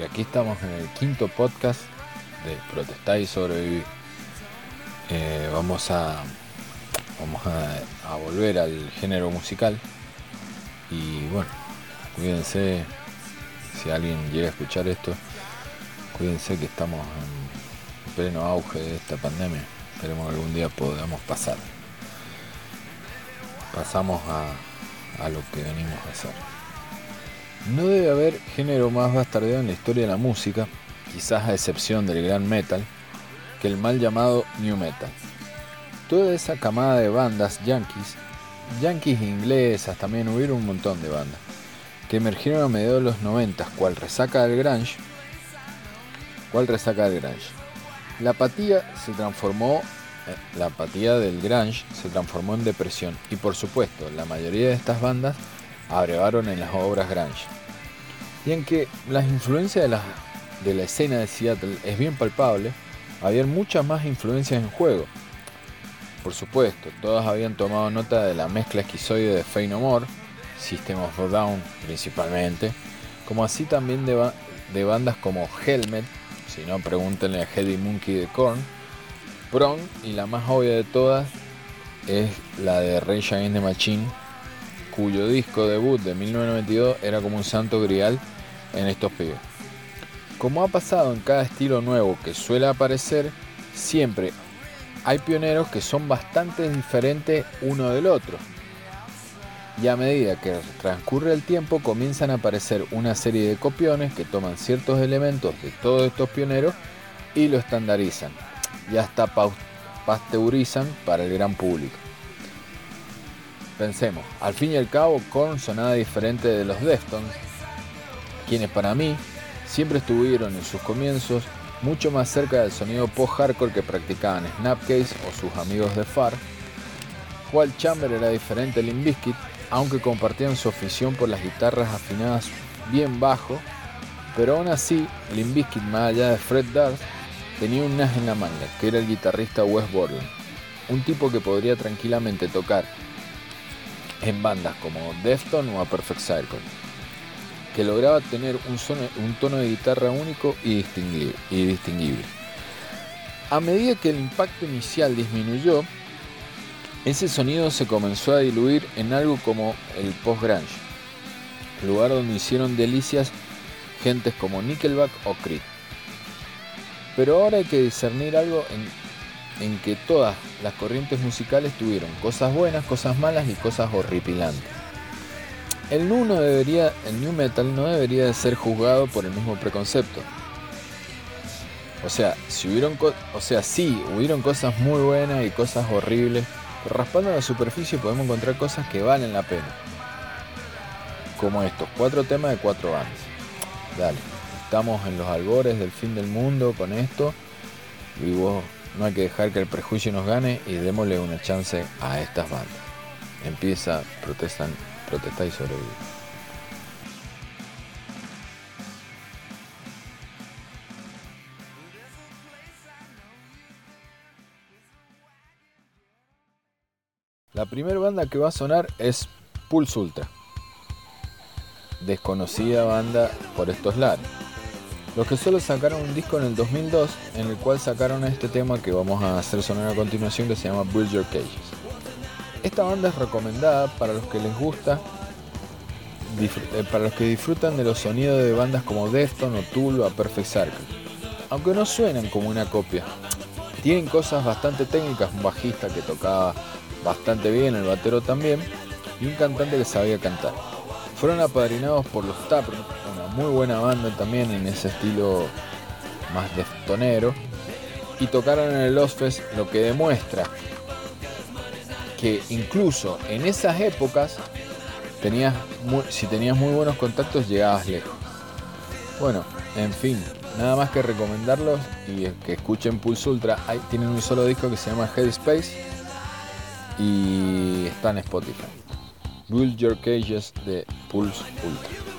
y aquí estamos en el quinto podcast de Protestar y Sobrevivir. Eh, vamos a vamos a, volver al género musical y bueno, cuídense si alguien llega a escuchar esto, cuídense que estamos en pleno auge de esta pandemia. Esperemos que algún día podamos pasar. Pasamos a, a lo que venimos a hacer. No debe haber género más bastardeado en la historia de la música, quizás a excepción del gran metal, que el mal llamado new metal. Toda esa camada de bandas yankees, yankees inglesas también hubieron un montón de bandas, que emergieron a mediados de los 90, cual resaca del grunge, cual resaca del grunge. La apatía se transformó, eh, la apatía del grunge se transformó en depresión y por supuesto la mayoría de estas bandas abrevaron en las obras grunge. Y en que las influencias de la, de la escena de Seattle es bien palpable, había muchas más influencias en juego. Por supuesto, todas habían tomado nota de la mezcla esquizoide de Fey No More, System of a Down principalmente, como así también de, de bandas como Helmet, si no pregúntenle a Heady Monkey de Korn, Prong y la más obvia de todas es la de Rage Against the Machine cuyo disco debut de 1992 era como un santo grial en estos pibes. Como ha pasado en cada estilo nuevo que suele aparecer, siempre hay pioneros que son bastante diferentes uno del otro. Y a medida que transcurre el tiempo comienzan a aparecer una serie de copiones que toman ciertos elementos de todos estos pioneros y lo estandarizan y hasta pasteurizan para el gran público. Pensemos, al fin y al cabo, Korn sonaba diferente de los Deftones, quienes para mí siempre estuvieron en sus comienzos mucho más cerca del sonido post-hardcore que practicaban Snapcase o sus amigos de Far. Walt Chamber era diferente de Limbiskit, aunque compartían su afición por las guitarras afinadas bien bajo, pero aún así, Limbiskit, más allá de Fred Durst, tenía un as en la manga, que era el guitarrista Wes Borland, un tipo que podría tranquilamente tocar en bandas como Defton o A Perfect Circle, que lograba tener un, un tono de guitarra único y distinguible, y distinguible. A medida que el impacto inicial disminuyó, ese sonido se comenzó a diluir en algo como el post-grunge, lugar donde hicieron delicias gentes como Nickelback o Creed. Pero ahora hay que discernir algo en en que todas las corrientes musicales tuvieron cosas buenas, cosas malas y cosas horripilantes. El nu, debería, el new metal no debería de ser juzgado por el mismo preconcepto. O sea, si hubieron, o sea, sí, hubieron cosas muy buenas y cosas horribles, pero raspando la superficie podemos encontrar cosas que valen la pena. Como estos, cuatro temas de cuatro bandas. Dale, estamos en los albores del fin del mundo con esto y vos no hay que dejar que el prejuicio nos gane y démosle una chance a estas bandas. Empieza, protestan, protesta y sobrevive. La primera banda que va a sonar es Pulse Ultra, desconocida banda por estos lares los que solo sacaron un disco en el 2002 en el cual sacaron este tema que vamos a hacer sonar a continuación que se llama Build Your Cages. Esta banda es recomendada para los que les gusta, eh, para los que disfrutan de los sonidos de bandas como Defton o Tool o A Perfect Circle, aunque no suenan como una copia. Tienen cosas bastante técnicas, un bajista que tocaba bastante bien, el batero también, y un cantante que sabía cantar. Fueron apadrinados por los Taproot, muy buena banda también en ese estilo más deftonero. Y tocaron en el Lost Fest, lo que demuestra que incluso en esas épocas, tenías si tenías muy buenos contactos, llegabas lejos. Bueno, en fin, nada más que recomendarlos y que escuchen Pulse Ultra. tienen un solo disco que se llama Headspace y está en Spotify. Build Your Cages de Pulse Ultra.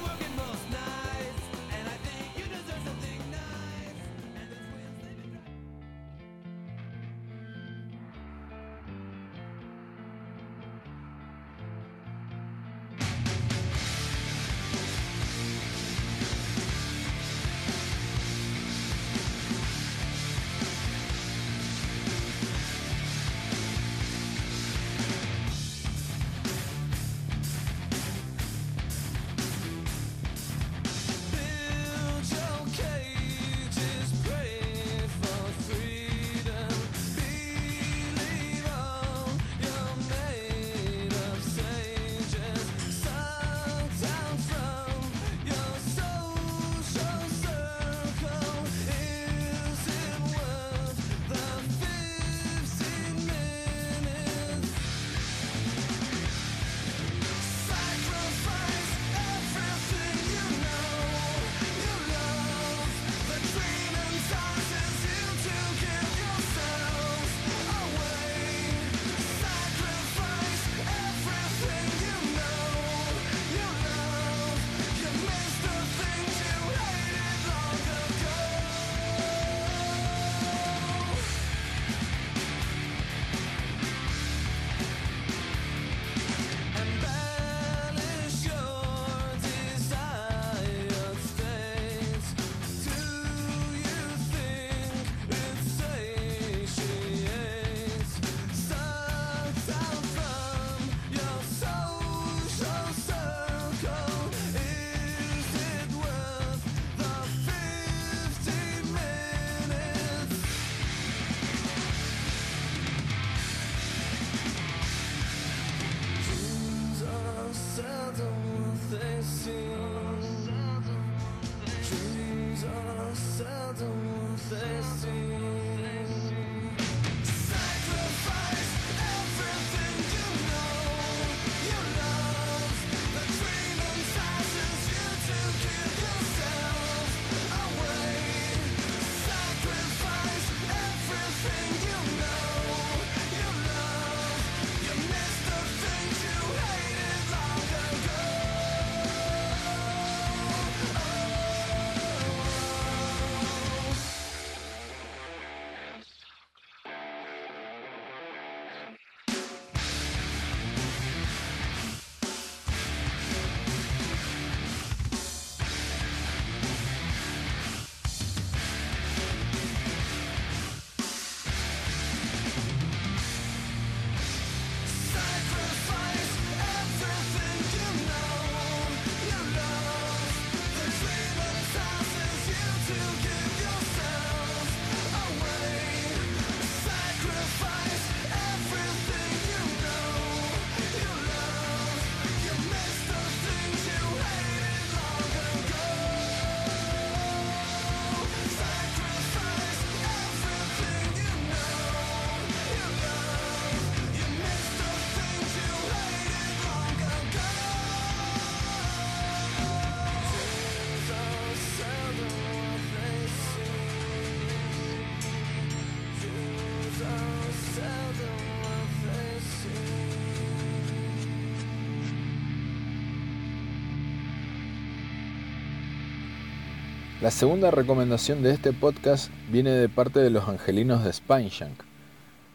La segunda recomendación de este podcast viene de parte de los angelinos de Spineshank,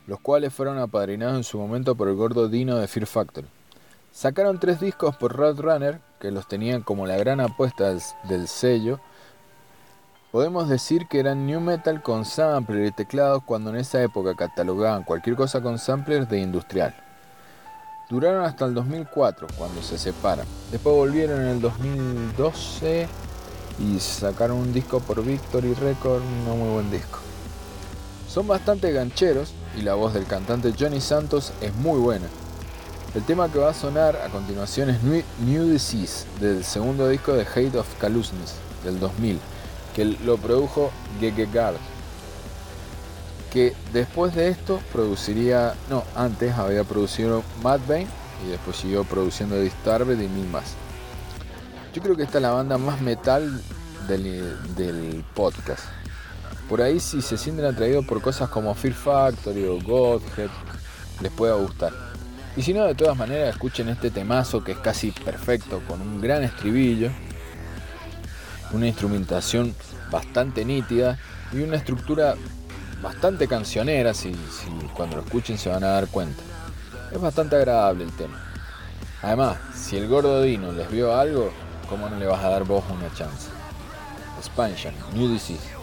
los cuales fueron apadrinados en su momento por el gordo Dino de Fear Factory. Sacaron tres discos por Roadrunner, que los tenían como la gran apuesta del, sello. Podemos decir que eran new metal con sampler y teclados cuando en esa época catalogaban cualquier cosa con samplers de industrial. Duraron hasta el 2004, cuando se separan. Después volvieron en el 2012 y sacaron un disco por Victory Record, no muy buen disco. Son bastante gancheros y la voz del cantante Johnny Santos es muy buena. El tema que va a sonar a continuación es New Disease del segundo disco de Hate of Calusness del 2000, que lo produjo Gege. Que después de esto produciría, no, antes había producido Mad Bane y después siguió produciendo Disturbed y mil más. Yo creo que esta es la banda más metal del, podcast. Por ahí si se sienten atraídos por cosas como Fear Factory o Godhead, les pueda gustar. Y si no, de todas maneras, escuchen este temazo que es casi perfecto, con un gran estribillo, una instrumentación bastante nítida y una estructura bastante cancionera, si, si cuando lo escuchen se van a dar cuenta. Es bastante agradable el tema. Además, si el gordo Dino les vio algo, ¿cómo no le vas a dar vos una chance? Expansion, New Disease.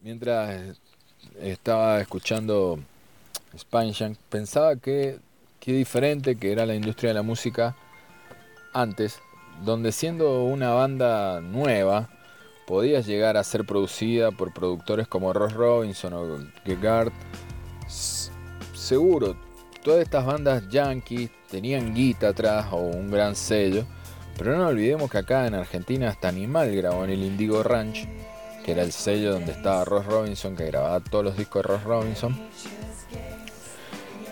Mientras estaba escuchando Spineshank, pensaba que qué diferente que era la industria de la música antes, donde siendo una banda nueva, podía llegar a ser producida por productores como Ross Robinson o Gegard. Seguro, todas estas bandas yankees tenían guita atrás o un gran sello, pero no olvidemos que acá en Argentina hasta Animal grabó en el Indigo Ranch, que era el sello donde estaba Ross Robinson, que grababa todos los discos de Ross Robinson.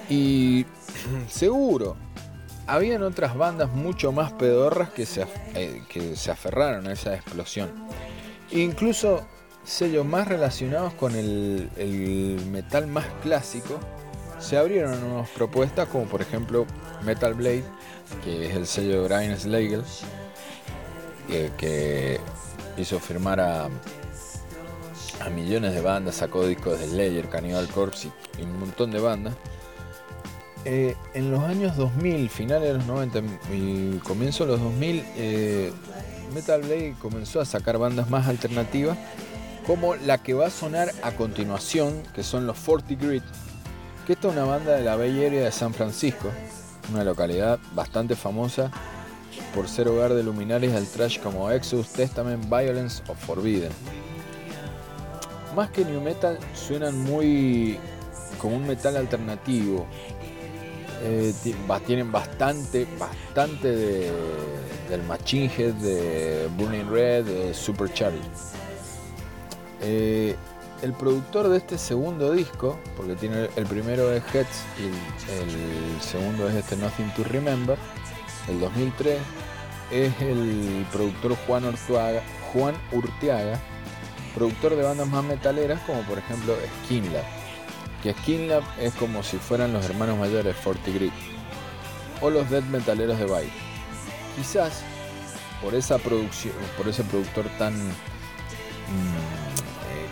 Y seguro, habían otras bandas mucho más pedorras que se, eh, que se aferraron a esa explosión. Incluso sellos más relacionados con el, metal más clásico se abrieron unas propuestas como por ejemplo Metal Blade, que es el sello de Brian Slagle, que hizo firmar a, millones de bandas, sacó discos de Slayer, Cannibal Corpse y un montón de bandas. Eh, en los años 2000, finales de los 90 y comienzo de los 2000, eh, Metal Blade comenzó a sacar bandas más alternativas, como la que va a sonar a continuación, que son los 40 Grit, que esta es una banda de la Bay Area de San Francisco, una localidad bastante famosa por ser hogar de luminares del trash como Exodus, Testament, Violence o Forbidden. Más que new metal, suenan muy como un metal alternativo, eh, tienen bastante, bastante de, del Machine Head, de Burning Red, de Super Charlie. Eh, el productor de este segundo disco, porque tiene el primero es Heads y el, segundo es este Nothing to Remember, el 2003, es el productor Juan Urtiaga, Juan Urtiaga, productor de bandas más metaleras como por ejemplo Skinlab que Skinlab es como si fueran los hermanos mayores Fortigrid o los death metaleros de Byte. Quizás por esa producción, por ese productor tan mm,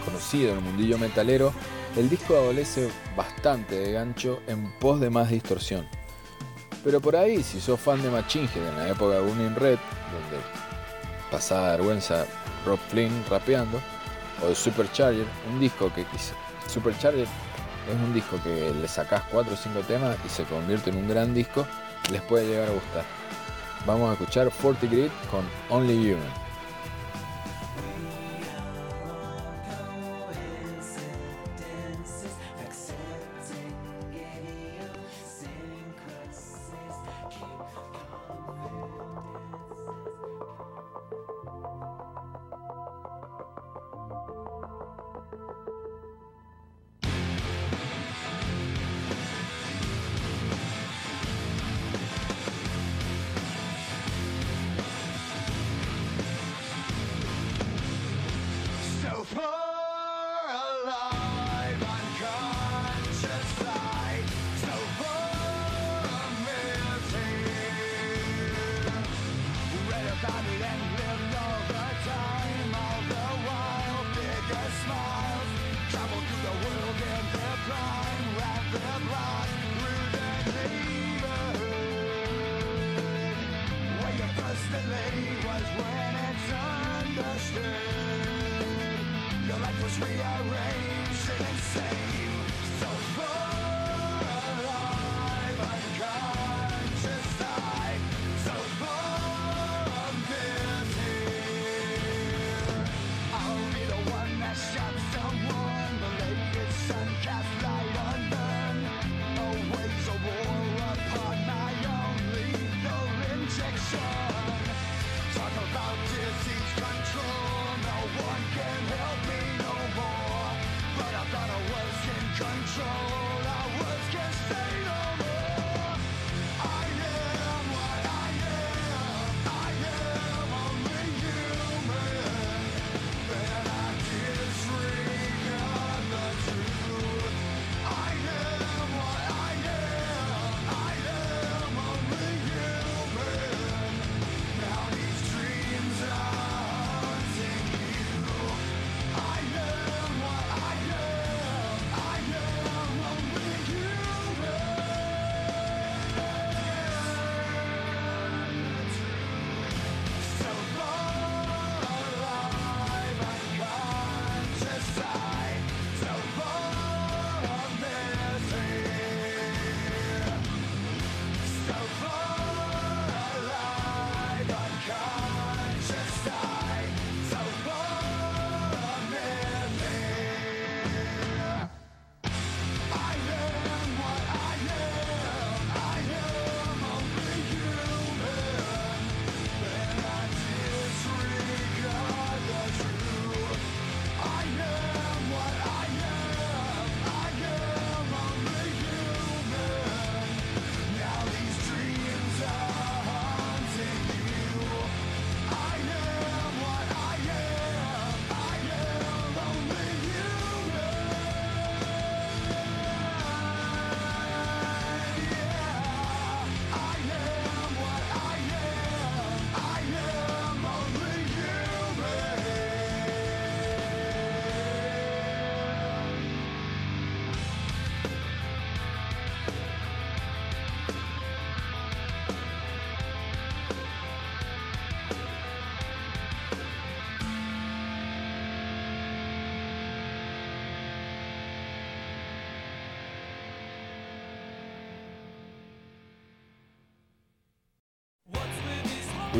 conocido en el mundillo metalero, el disco adolece bastante de gancho en pos de más distorsión. Pero por ahí, si sos fan de Machine en la época de Burning Red, donde pasaba vergüenza Rob Flynn rapeando, o de Supercharger, un disco que Supercharger es un disco que le sacás 4 o 5 temas y se convierte en un gran disco, les puede llegar a gustar. Vamos a escuchar Forty Grid con Only Human.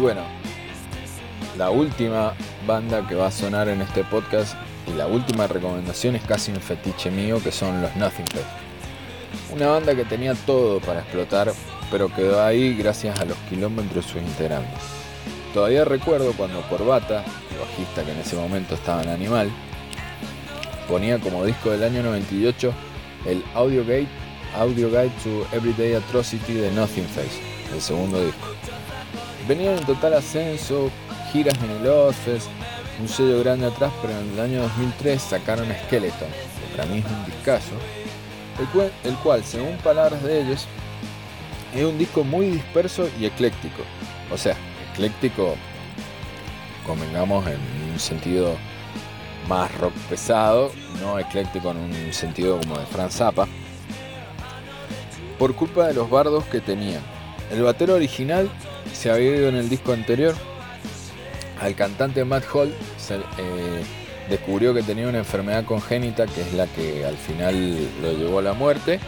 Y bueno, la última banda que va a sonar en este podcast y la última recomendación es casi un fetiche mío que son los Nothing Face. Una banda que tenía todo para explotar, pero quedó ahí gracias a los kilómetros de sus integrantes. Todavía recuerdo cuando Corbata, el bajista que en ese momento estaba en Animal, ponía como disco del año 98 el Audio Gate, Audio Guide to Everyday Atrocity de Nothing Face, el segundo disco. Venían en total ascenso, giras en el Orfest, un sello grande atrás, pero en el año 2003 sacaron Skeleton, que para mí es un discazo, el cual, según palabras de ellos, es un disco muy disperso y ecléctico. O sea, ecléctico, convengamos en un sentido más rock pesado, no ecléctico en un sentido como de Franz Zappa, por culpa de los bardos que tenían. El batero original se había ido en el disco anterior. Al cantante Matt Hall se, eh, descubrió que tenía una enfermedad congénita que es la que al final lo llevó a la muerte.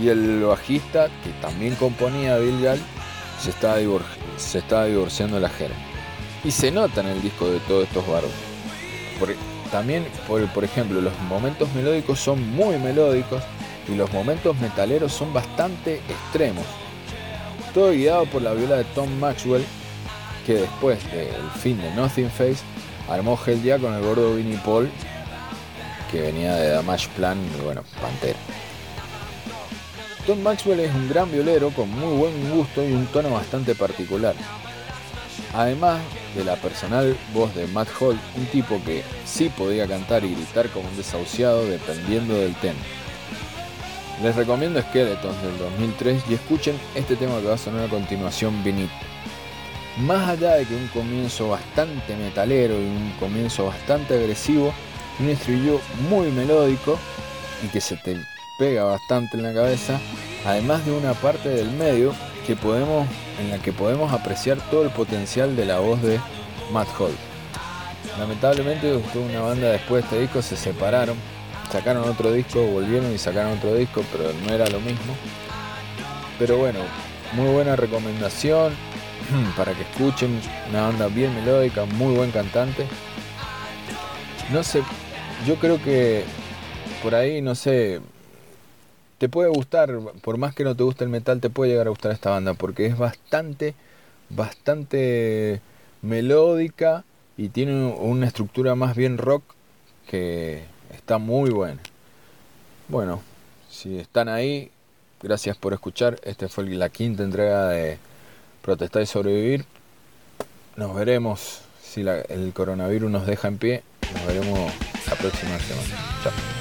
Y el bajista, que también componía Bill Gall, se estaba, divorciando de la Jera. Y se nota en el disco de todos estos bardos. también, por, por ejemplo, los momentos melódicos son muy melódicos y los momentos metaleros son bastante extremos. Todo guiado por la viola de Tom Maxwell, que después del fin de Nothing Face armó Hell ya con el gordo Vinnie Paul, que venía de Damage Plan y bueno, Pantera. Tom Maxwell es un gran violero con muy buen gusto y un tono bastante particular. Además de la personal voz de Matt Hall, un tipo que sí podía cantar y gritar como un desahuciado dependiendo del tema. Les recomiendo Skeletons del 2003 y escuchen este tema que va a sonar a continuación, Beneath. Más allá de que un comienzo bastante metalero y un comienzo bastante agresivo, un estribillo muy melódico y que se te pega bastante en la cabeza, además de una parte del medio que podemos, en la que podemos apreciar todo el potencial de la voz de Matt Hall. Lamentablemente, una banda después de este disco se separaron sacaron otro disco, volvieron y sacaron otro disco, pero no era lo mismo. Pero bueno, muy buena recomendación para que escuchen una banda bien melódica, muy buen cantante. No sé, yo creo que por ahí, no sé, te puede gustar, por más que no te guste el metal, te puede llegar a gustar esta banda, porque es bastante, bastante melódica y tiene una estructura más bien rock que, Está muy bueno. Bueno, si están ahí, gracias por escuchar. Esta fue la quinta entrega de Protestar y Sobrevivir. Nos veremos si el coronavirus nos deja en pie. Nos veremos la próxima semana. Chao.